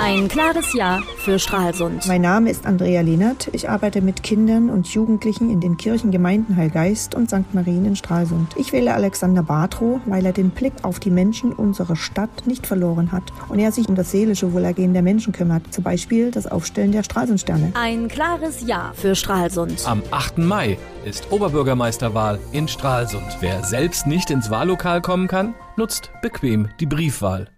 Ein klares Ja für Stralsund. Mein Name ist Andrea Lehnert. Ich arbeite mit Kindern und Jugendlichen in den Kirchengemeinden Heilgeist und St. Marien in Stralsund. Ich wähle Alexander Bartrow, weil er den Blick auf die Menschen unserer Stadt nicht verloren hat und er sich um das seelische Wohlergehen der Menschen kümmert. Zum Beispiel das Aufstellen der Stralsundsterne. Ein klares Ja für Stralsund. Am 8. Mai ist Oberbürgermeisterwahl in Stralsund. Wer selbst nicht ins Wahllokal kommen kann, nutzt bequem die Briefwahl.